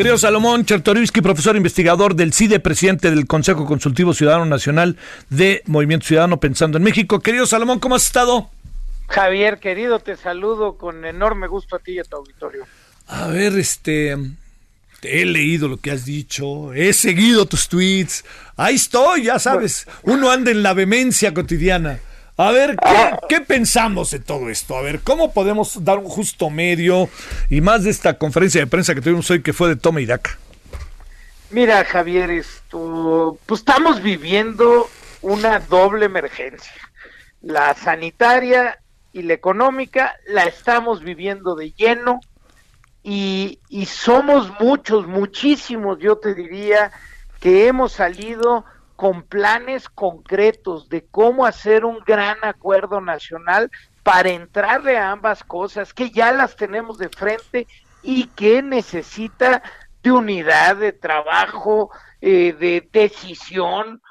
Querido Salomón Chertorivsky, profesor investigador del CIDE, presidente del Consejo Consultivo Ciudadano Nacional de Movimiento Ciudadano Pensando en México. Querido Salomón, ¿cómo has estado? Javier, querido, te saludo con enorme gusto a ti y a tu auditorio. A ver, este, he leído lo que has dicho, he seguido tus tweets, ahí estoy, ya sabes, uno anda en la vehemencia cotidiana. A ver, ¿qué, pensamos de todo esto? A ver, ¿cómo podemos dar un justo medio y más de esta conferencia de prensa que tuvimos hoy que fue de toma y daca? Mira, Javier, pues estamos viviendo una doble emergencia. La sanitaria y la económica la estamos viviendo de lleno y somos muchos, muchísimos, yo te diría, que hemos salido con planes concretos de cómo hacer un gran acuerdo nacional para entrarle a ambas cosas, que ya las tenemos de frente y que necesita de unidad, de trabajo, eh, de decisión.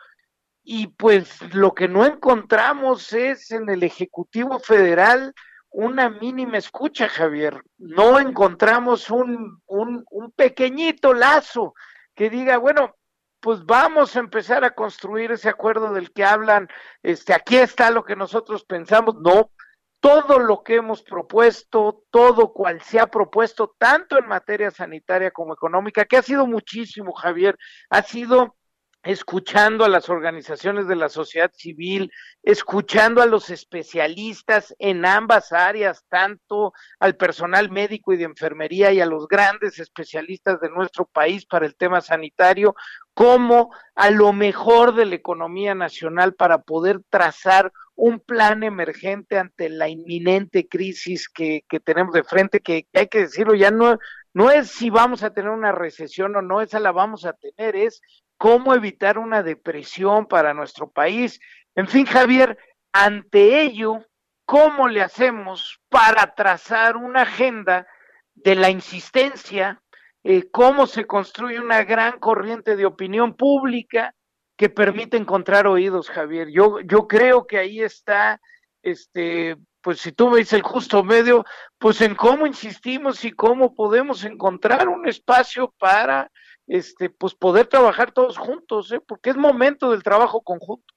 Y pues lo que no encontramos es en el Ejecutivo Federal una mínima escucha, Javier. No encontramos un, un, un pequeñito lazo que diga, bueno, pues vamos a empezar a construir ese acuerdo del que hablan, este, aquí está lo que nosotros pensamos, no, todo lo que hemos propuesto, todo cual se ha propuesto, tanto en materia sanitaria como económica, que ha sido muchísimo, Javier, ha sido escuchando a las organizaciones de la sociedad civil, escuchando a los especialistas en ambas áreas, tanto al personal médico y de enfermería y a los grandes especialistas de nuestro país para el tema sanitario, como a lo mejor de la economía nacional para poder trazar un plan emergente ante la inminente crisis que, que tenemos de frente, que hay que decirlo, ya no, no es si vamos a tener una recesión o no, esa la vamos a tener, es cómo evitar una depresión para nuestro país. En fin, Javier, ante ello, ¿cómo le hacemos para trazar una agenda de la insistencia? Eh, ¿Cómo se construye una gran corriente de opinión pública que permite encontrar oídos, Javier? Yo, yo creo que ahí está, este, pues si tú ves el justo medio, pues en cómo insistimos y cómo podemos encontrar un espacio para este, pues poder trabajar todos juntos, ¿eh? porque es momento del trabajo conjunto.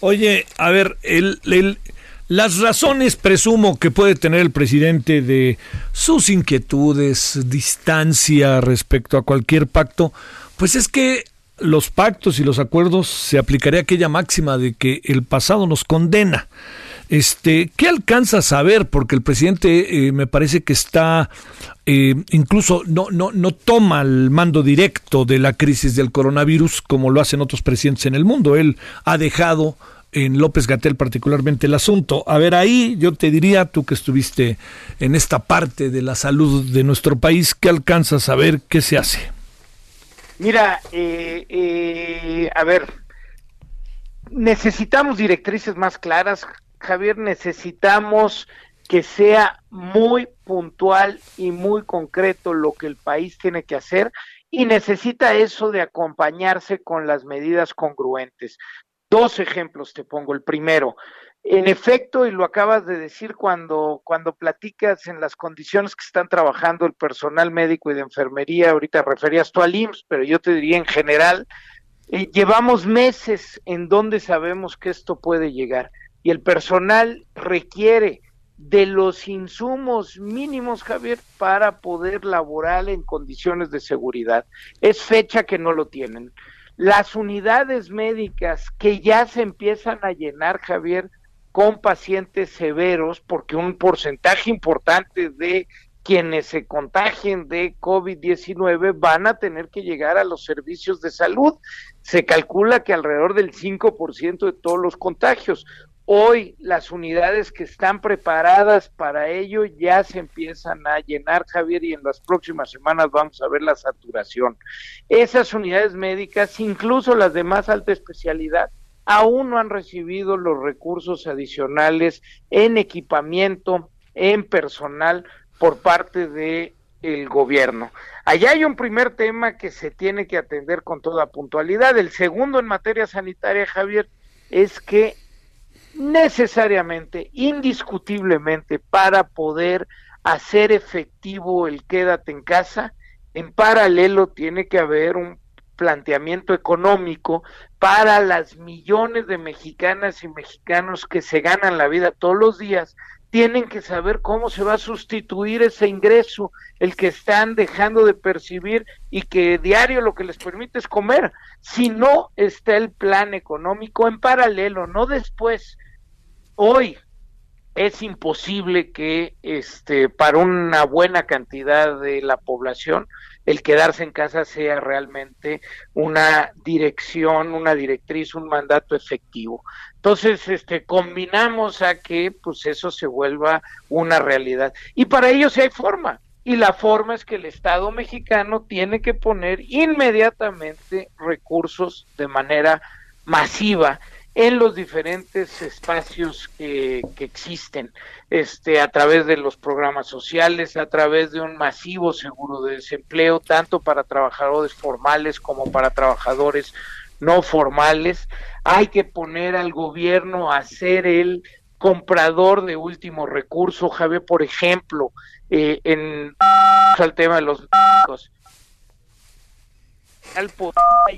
Oye, a ver, el, el, las razones presumo que puede tener el presidente de sus inquietudes, distancia respecto a cualquier pacto, pues es que los pactos y los acuerdos se aplicaría aquella máxima de que el pasado nos condena. Este, ¿qué alcanza a saber? Porque el presidente eh, me parece que está eh, incluso no, no, no toma el mando directo de la crisis del coronavirus como lo hacen otros presidentes en el mundo. Él ha dejado en López Gatel particularmente el asunto. A ver, ahí yo te diría, tú que estuviste en esta parte de la salud de nuestro país, ¿qué alcanza a saber qué se hace? Mira, eh, a ver, necesitamos directrices más claras, Javier, necesitamos que sea muy puntual y muy concreto lo que el país tiene que hacer y necesita eso de acompañarse con las medidas congruentes. Dos ejemplos te pongo. El primero, en efecto, y lo acabas de decir cuando, cuando platicas en las condiciones que están trabajando el personal médico y de enfermería, ahorita referías tú al IMSS, pero yo te diría en general, eh, llevamos meses en donde sabemos que esto puede llegar y el personal requiere de los insumos mínimos, Javier, para poder laborar en condiciones de seguridad. Es fecha que no lo tienen. Las unidades médicas que ya se empiezan a llenar, Javier, con pacientes severos, porque un porcentaje importante de quienes se contagien de COVID-19 van a tener que llegar a los servicios de salud. Se calcula que alrededor del 5% de todos los contagios Hoy las unidades que están preparadas para ello ya se empiezan a llenar, Javier, y en las próximas semanas vamos a ver la saturación. Esas unidades médicas, incluso las de más alta especialidad, aún no han recibido los recursos adicionales en equipamiento, en personal por parte de el gobierno. Allá hay un primer tema que se tiene que atender con toda puntualidad. El segundo en materia sanitaria, Javier, es que necesariamente, indiscutiblemente, para poder hacer efectivo el quédate en casa, en paralelo tiene que haber un planteamiento económico para las millones de mexicanas y mexicanos que se ganan la vida todos los días, tienen que saber cómo se va a sustituir ese ingreso, el que están dejando de percibir y que diario lo que les permite es comer. Si no está el plan económico en paralelo, no después, hoy es imposible que este para una buena cantidad de la población el quedarse en casa sea realmente una dirección, una directriz, un mandato efectivo. Entonces, este combinamos a que pues eso se vuelva una realidad. Y para ello sí hay forma. Y la forma es que el Estado mexicano tiene que poner inmediatamente recursos de manera masiva en los diferentes espacios que, existen, este, a través de los programas sociales, a través de un masivo seguro de desempleo, tanto para trabajadores formales como para trabajadores no formales. Hay que poner al gobierno a ser el comprador de último recurso, Javier, por ejemplo, eh, en el tema de los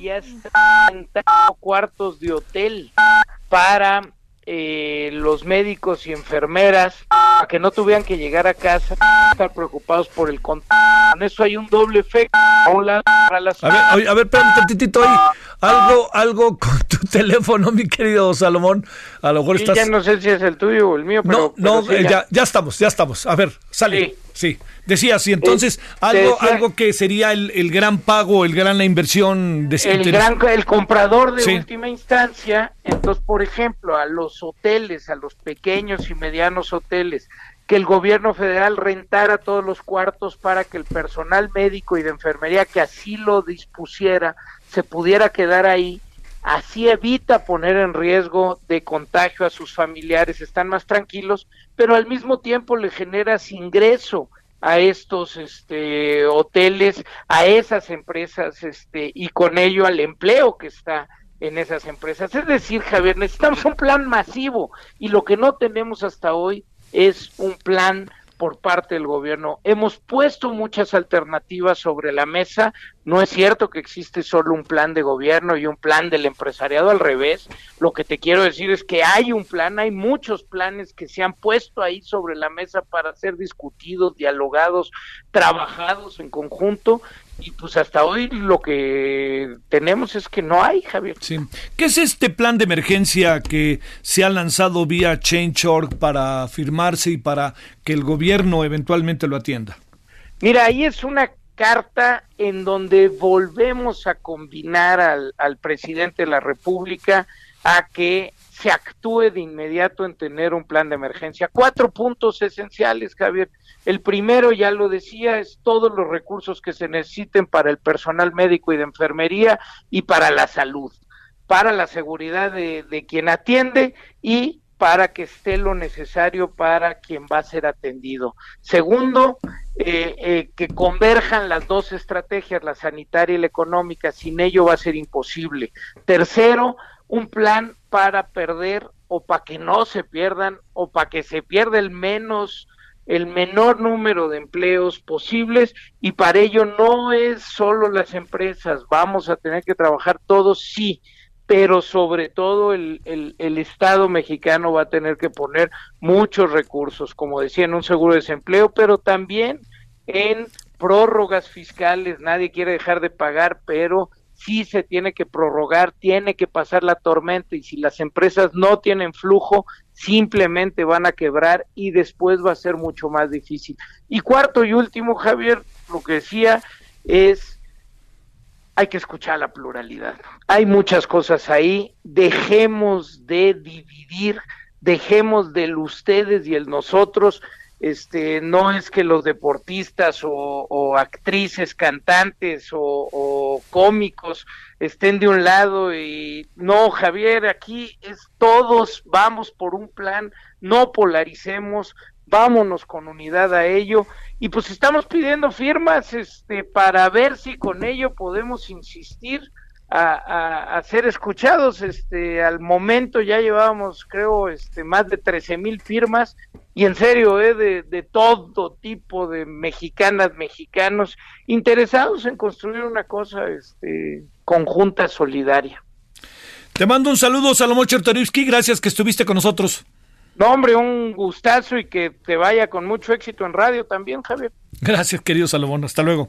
ya están cuartos de hotel para eh, los médicos y enfermeras a que no tuvieran que llegar a casa estar preocupados por el contagio. Con eso hay un doble efecto. Hola, a, ver, a ver, espérame tantitito ahí. Algo, algo con tu teléfono, mi querido Salomón. A lo mejor estás... Ya no sé si es el tuyo o el mío, pero... No, no, eh, ya, ya estamos, ya estamos. A ver, sale. Sí. Decías, y entonces algo, algo que sería el, el, gran pago, el gran la inversión de el gran el comprador de última instancia, entonces por ejemplo a los hoteles, a los pequeños y medianos hoteles, que el gobierno federal rentara todos los cuartos para que el personal médico y de enfermería que así lo dispusiera se pudiera quedar ahí así evita poner en riesgo de contagio a sus familiares, están más tranquilos, pero al mismo tiempo le generas ingreso a estos este, hoteles, a esas empresas este, y con ello al empleo que está en esas empresas. Es decir, Javier, necesitamos un plan masivo y lo que no tenemos hasta hoy es un plan por parte del gobierno. Hemos puesto muchas alternativas sobre la mesa. No es cierto que existe solo un plan de gobierno y un plan del empresariado al revés. Lo que te quiero decir es que hay un plan, hay muchos planes que se han puesto ahí sobre la mesa para ser discutidos, dialogados, trabajados en conjunto y pues hasta hoy lo que tenemos es que no hay, Javier. Sí. ¿Qué es este plan de emergencia que se ha lanzado vía Change.org para firmarse y para que el gobierno eventualmente lo atienda? Mira, ahí es una carta en donde volvemos a combinar al, al presidente de la República a que se actúe de inmediato en tener un plan de emergencia. Cuatro puntos esenciales, Javier. El primero, ya lo decía, es todos los recursos que se necesiten para el personal médico y de enfermería y para la salud, para la seguridad de, quien atiende y para que esté lo necesario para quien va a ser atendido. Segundo, eh, eh, que converjan las dos estrategias, la sanitaria y la económica, sin ello va a ser imposible. Tercero, un plan para perder o para que no se pierdan o para que se pierda el menos el menor número de empleos posibles. Y para ello no es solo las empresas, vamos a tener que trabajar todos, sí, pero sobre todo el, el, el, Estado mexicano va a tener que poner muchos recursos, como decía, en un seguro de desempleo, pero también en prórrogas fiscales, nadie quiere dejar de pagar, pero sí se tiene que prorrogar, tiene que pasar la tormenta y si las empresas no tienen flujo, simplemente van a quebrar y después va a ser mucho más difícil. Y cuarto y último, Javier, lo que decía es, hay que escuchar la pluralidad. Hay muchas cosas ahí, dejemos de dividir dejemos del ustedes y el nosotros, este, no es que los deportistas o, actrices, cantantes o, cómicos estén de un lado y no, Javier, aquí es todos vamos por un plan, no polaricemos, vámonos con unidad a ello. Y pues estamos pidiendo firmas este para ver si con ello podemos insistir a, ser escuchados. Este, al momento ya llevábamos, creo, este, más de 13 mil firmas y en serio, eh, de, de, todo tipo de mexicanas, mexicanos interesados en construir una cosa este, conjunta, solidaria. Te mando un saludo, Salomón Chertorivsky. Gracias que estuviste con nosotros. No, hombre, un gustazo y que te vaya con mucho éxito en radio también, Javier. Gracias, querido Salomón. Hasta luego.